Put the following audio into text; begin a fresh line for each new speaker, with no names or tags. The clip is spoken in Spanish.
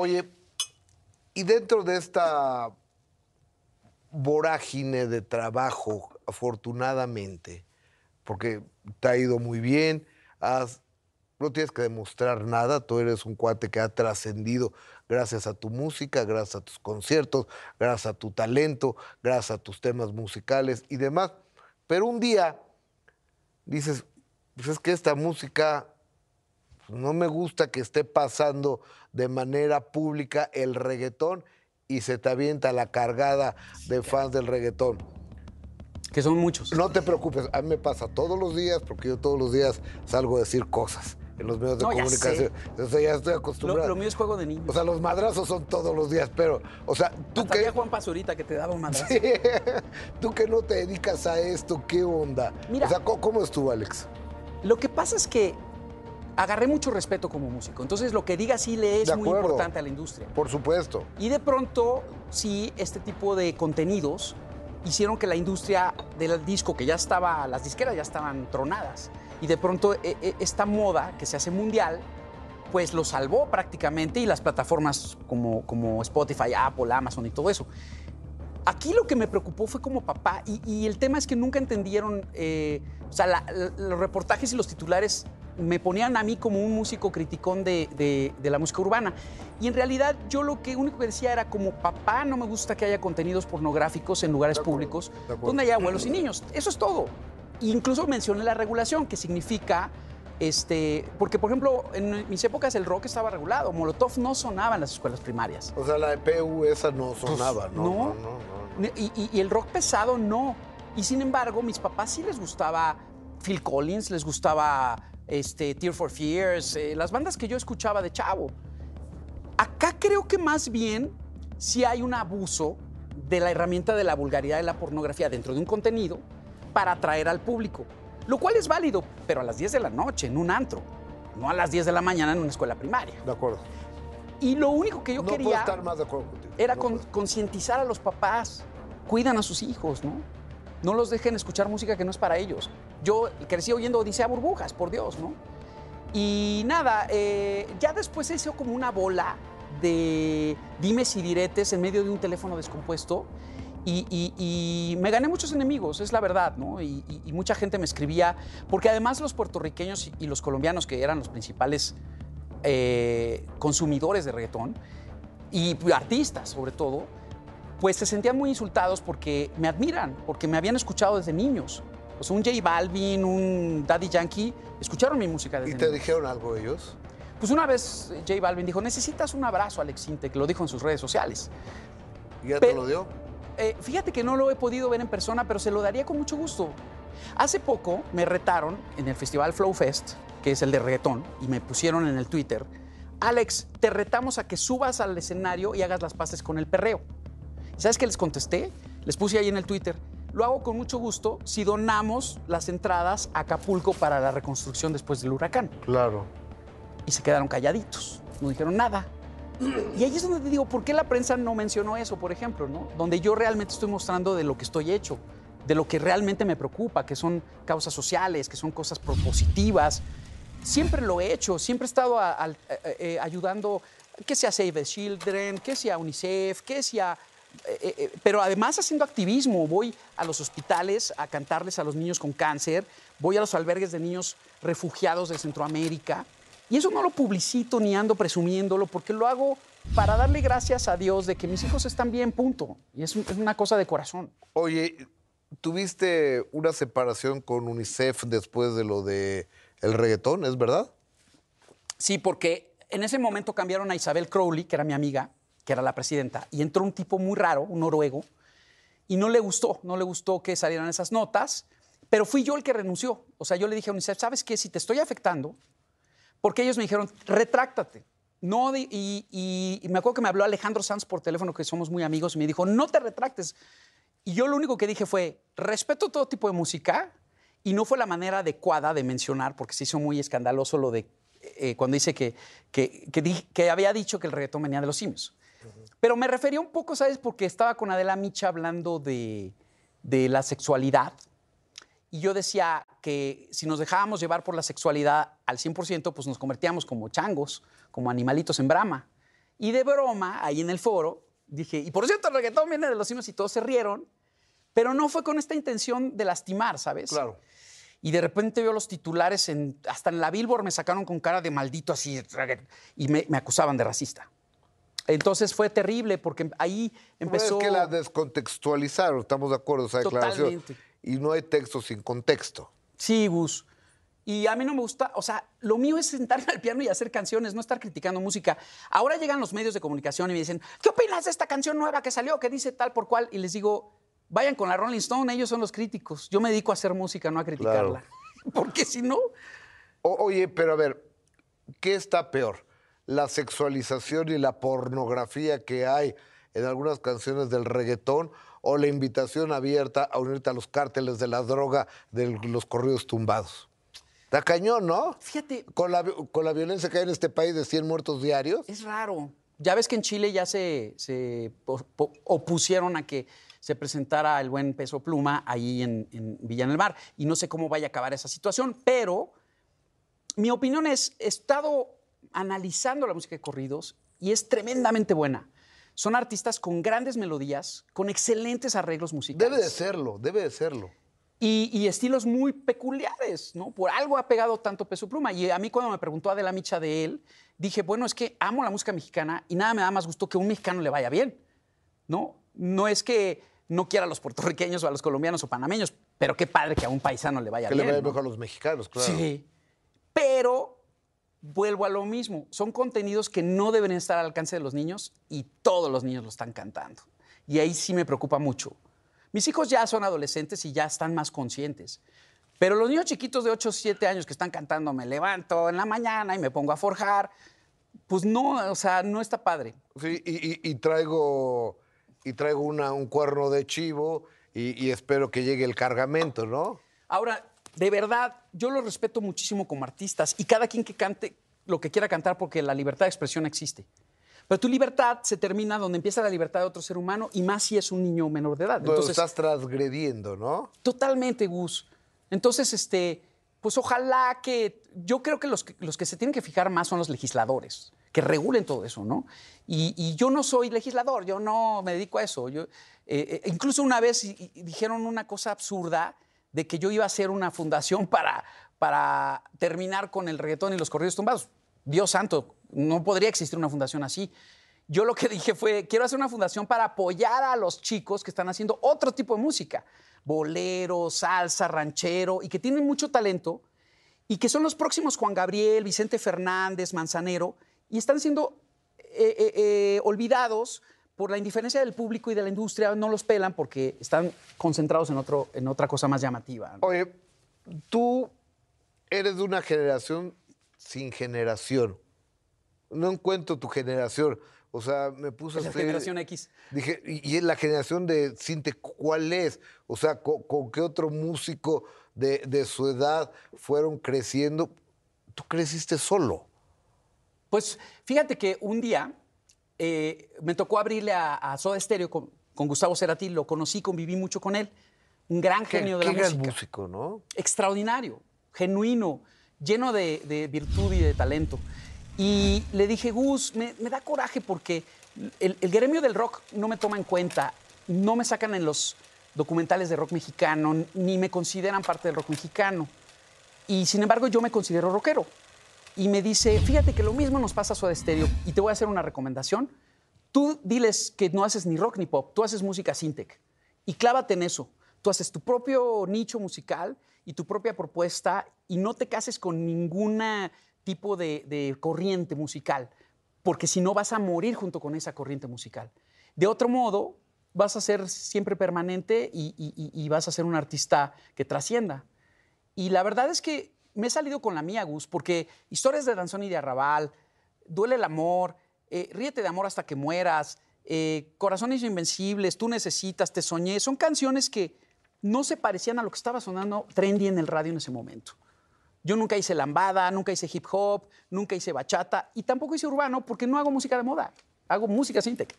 Oye, y dentro de esta vorágine de trabajo, afortunadamente, porque te ha ido muy bien, has- no tienes que demostrar nada, tú eres un cuate que ha trascendido gracias a tu música, gracias a tus conciertos, gracias a tu talento, gracias a tus temas musicales y demás. Pero un día dices, pues es que esta música no me gusta que esté pasando de manera pública el reggaetón y se te avienta la cargada de fans del reggaetón.
Que son muchos.
No te preocupes, a mí me pasa todos los días, porque yo todos los días salgo a decir cosas en los medios de
No, ya
comunicación. Entonces ya estoy acostumbrado.
lo mío es juego de niños.
O sea, los madrazos son todos los días, pero, o sea, tú
Hasta
que,
había Juan Pazurita que te daba un madrazo.
tú que no te dedicas a esto, ¿qué onda?
Mira.
o sea, ¿cómo, cómo estuvo, Alex?
Lo que pasa es que agarré mucho respeto como músico. Entonces, lo que diga sí le es muy importante a la industria.
Por supuesto.
Y de pronto, sí, este tipo de contenidos hicieron que la industria del disco, que ya estaba, las disqueras ya estaban tronadas, y de pronto e- e- esta moda que se hace mundial, pues lo salvó prácticamente y las plataformas como, como Spotify, Apple, Amazon y todo eso. Aquí lo que me preocupó fue como papá, y, y el tema es que nunca entendieron, eh, o sea, la- la- los reportajes y los titulares me ponían a mí como un músico criticón de, de- de la música urbana. Y en realidad yo lo que único que decía era como papá, no me gusta que haya contenidos pornográficos en lugares
acuerdo,
públicos donde haya abuelos y niños. Eso es todo. Incluso mencioné la regulación, que significa, este, porque por ejemplo, en mis épocas el rock estaba regulado, Molotov no sonaba en las escuelas primarias.
O sea, la EPU esa no sonaba, ¿no?
no.
no, no, no.
Y, y- y el rock pesado no. Y sin embargo, mis papás sí les gustaba Phil Collins, les gustaba este, Tear for Fears, eh, las bandas que yo escuchaba de chavo. Acá creo que más bien sí hay un abuso de la herramienta de la vulgaridad de la pornografía dentro de un contenido para atraer al público. Lo cual es válido, pero a las 10 de la noche, en un antro, no a las 10 de la mañana en una escuela primaria.
De acuerdo.
Y lo único que yo
no puedo
quería
estar más de acuerdo contigo.
era
No
con-
puedo.
concientizar a los papás. Cuidan a sus hijos, ¿no? No los dejen escuchar música que no es para ellos. Yo crecí oyendo Odisea Burbujas, por Dios, ¿no? Y nada, eh, ya después como una bola de dimes y diretes en medio de un teléfono descompuesto. Y, me gané muchos enemigos, es la verdad, ¿no? Y, mucha gente me escribía, porque además los puertorriqueños y los colombianos, que eran los principales eh, consumidores de reggaetón, y artistas sobre todo, pues se sentían muy insultados porque me admiran, porque me habían escuchado desde niños. Sea, un J Balvin, un Daddy Yankee, escucharon mi música desde
¿Y te
niños.
dijeron algo ellos?
Pues una vez eh, J Balvin dijo, necesitas un abrazo, Alex Intec, lo dijo en sus redes sociales.
¿Y ya te lo dio?
Eh, fíjate que no lo he podido ver en persona, pero se lo daría con mucho gusto. Hace poco me retaron en el festival Flow Fest, que es el de reggaetón, y me pusieron en el Twitter, Alex, te retamos a que subas al escenario y hagas las paces con el perreo. ¿Y ¿Sabes qué les contesté? Les puse ahí en el Twitter, lo hago con mucho gusto si donamos las entradas a Acapulco para la reconstrucción después del huracán
Claro.
y se quedaron calladitos, no dijeron nada. Y ahí es donde te digo, ¿por qué la prensa no mencionó eso, por ejemplo? ¿no? Donde yo realmente estoy mostrando de lo que estoy hecho, de lo que realmente me preocupa, que son causas sociales, que son cosas propositivas. Siempre lo he hecho, siempre he estado a- eh, eh, ayudando, que sea Save the Children, que sea UNICEF, que sea... eh, eh, pero además haciendo activismo, voy a los hospitales a cantarles a los niños con cáncer, voy a los albergues de niños refugiados de Centroamérica, y eso no lo publicito ni ando presumiéndolo porque lo hago para darle gracias a Dios de que mis hijos están bien, punto. Y es una cosa de corazón.
Oye, ¿tuviste una separación con UNICEF después de lo de el reggaetón, es verdad?
Sí, porque en ese momento cambiaron a Isabel Crowley, que era mi amiga, que era la presidenta, y entró un tipo muy raro, un noruego, y no le gustó, no le gustó que salieran esas notas, pero fui yo el que renunció. O sea, yo le dije a UNICEF, ¿sabes qué? Si te estoy afectando, porque ellos me dijeron, retráctate. No, y, me acuerdo que me habló Alejandro Sanz por teléfono, que somos muy amigos, y me dijo, no te retractes. Y yo lo único que dije fue, respeto todo tipo de música, y no fue la manera adecuada de mencionar, porque se hizo muy escandaloso lo de eh, cuando dice que, que, que di- que había dicho que el reggaetón venía de los simios. Pero me refería un poco, ¿sabes? Porque estaba con Adela Micha hablando de, de la sexualidad. Y yo decía que si nos dejábamos llevar por la sexualidad al 100%, pues nos convertíamos como changos, como animalitos en brama. Y de broma, ahí en el foro, dije, y por cierto, el reggaetón viene de los simios y todos se rieron, pero no fue con esta intención de lastimar, ¿sabes?
Claro.
Y de repente veo los titulares, en, hasta en la Billboard me sacaron con cara de maldito así, y me, me acusaban de racista. Entonces fue terrible porque ahí empezó...
Pues es que la descontextualizaron, estamos de acuerdo, esa declaración.
Totalmente.
Y no hay texto sin contexto.
Sí, Gus. Y a mí no me gusta, o sea, lo mío es sentarme al piano y hacer canciones, no estar criticando música. Ahora llegan los medios de comunicación y me dicen, ¿qué opinas de esta canción nueva que salió, que dice tal por cual? Y les digo, vayan con la Rolling Stone, ellos son los críticos. Yo me dedico a hacer música, no a criticarla. Porque si no,
O- oye, pero a ver, ¿qué está peor? ¿La sexualización y la pornografía que hay en algunas canciones del reggaetón o la invitación abierta a unirte a los cárteles de la droga de los corridos tumbados? Está cañón, ¿no?
fíjate,
Con la, con la violencia que hay en este país de 100 muertos diarios.
es raro. Ya ves que en Chile ya se, se opusieron a que se presentara el buen peso pluma ahí en, en Villa en el Mar. Y no sé cómo vaya a acabar esa situación, pero mi opinión es, estado analizando la música de corridos y es tremendamente buena. Son artistas con grandes melodías, con excelentes arreglos musicales.
Debe de serlo, debe de serlo.
Y, y estilos muy peculiares, ¿no? Por algo ha pegado tanto peso pluma. Y a mí cuando me preguntó Adela Micha de él, dije, bueno, es que amo la música mexicana y nada me da más gusto que a un mexicano le vaya bien, ¿no? No es que no quiera a los puertorriqueños o a los colombianos o panameños, pero qué padre que a un paisano le vaya
Que
bien.
le vaya
¿no?
mejor a los mexicanos, claro.
Sí. Pero vuelvo a lo mismo. Son contenidos que no deben estar al alcance de los niños y todos los niños lo están cantando. Y ahí sí me preocupa mucho. Mis hijos ya son adolescentes y ya están más conscientes. Pero los niños chiquitos de 8 o 7 años que están cantando, me levanto en la mañana y me pongo a forjar, pues no, o sea, no está padre.
Sí, y, y- y traigo, y traigo una, un cuerno de chivo y, y espero que llegue el cargamento, ¿no?
Ahora, de verdad, yo los respeto muchísimo como artistas y cada quien que cante lo que quiera cantar porque la libertad de expresión existe. Pero tu libertad se termina donde empieza la libertad de otro ser humano y más si es un niño menor de edad.
Entonces, estás transgrediendo, ¿no?
totalmente, Gus. Entonces, este, pues ojalá que. Yo creo que los, que los que se tienen que fijar más son los legisladores, que regulen todo eso, ¿no? Y, y yo no soy legislador, yo no me dedico a eso. Yo, eh, eh, incluso una vez y- y dijeron una cosa absurda de que yo iba a hacer una fundación para, para terminar con el reggaetón y los corridos tumbados. Dios santo, no podría existir una fundación así. Yo lo que dije fue, quiero hacer una fundación para apoyar a los chicos que están haciendo otro tipo de música, bolero, salsa, ranchero, y que tienen mucho talento, y que son los próximos Juan Gabriel, Vicente Fernández, Manzanero, y están siendo eh, eh, eh, olvidados por la indiferencia del público y de la industria, no los pelan porque están concentrados en, otro, en otra cosa más llamativa. ¿no?
Oye, tú eres de una generación sin generación. No encuentro tu generación. O sea, me puse a
La
escribir-
generación X.
Dije, y, y es la generación de Cinte, ¿cuál es? O sea, ¿con, con qué otro músico de, de su edad fueron creciendo? Tú creciste solo.
Pues fíjate que un día eh, me tocó abrirle a, a Soda Stereo con, con Gustavo Cerati, lo conocí, conviví mucho con él. Un gran
Qué,
genio de
qué
la
gran
música.
músico, ¿no?
extraordinario, genuino, lleno de, de virtud y de talento. Y le dije, Gus, me, me da coraje porque el, el gremio del rock no me toma en cuenta, no me sacan en los documentales de rock mexicano, ni me consideran parte del rock mexicano. Y sin embargo yo me considero rockero. Y me dice, fíjate que lo mismo nos pasa a Soda Stereo y te voy a hacer una recomendación. Tú diles que no haces ni rock ni pop, tú haces música sintec y clávate en eso. Tú haces tu propio nicho musical y tu propia propuesta y no te cases con ningún tipo de, corriente musical, porque si no vas a morir junto con esa corriente musical. De otro modo, vas a ser siempre permanente y vas a ser un artista que trascienda. Y la verdad es que me he salido con la mía, Gus, porque historias de Danzón y de Arrabal, Duele el amor, eh, Ríete de amor hasta que mueras, eh, Corazones invencibles, Tú necesitas, Te soñé, son canciones que no se parecían a lo que estaba sonando trendy en el radio en ese momento. Yo nunca hice lambada, nunca hice hip hop, nunca hice bachata y tampoco hice urbano porque no hago música de moda, hago música sintec.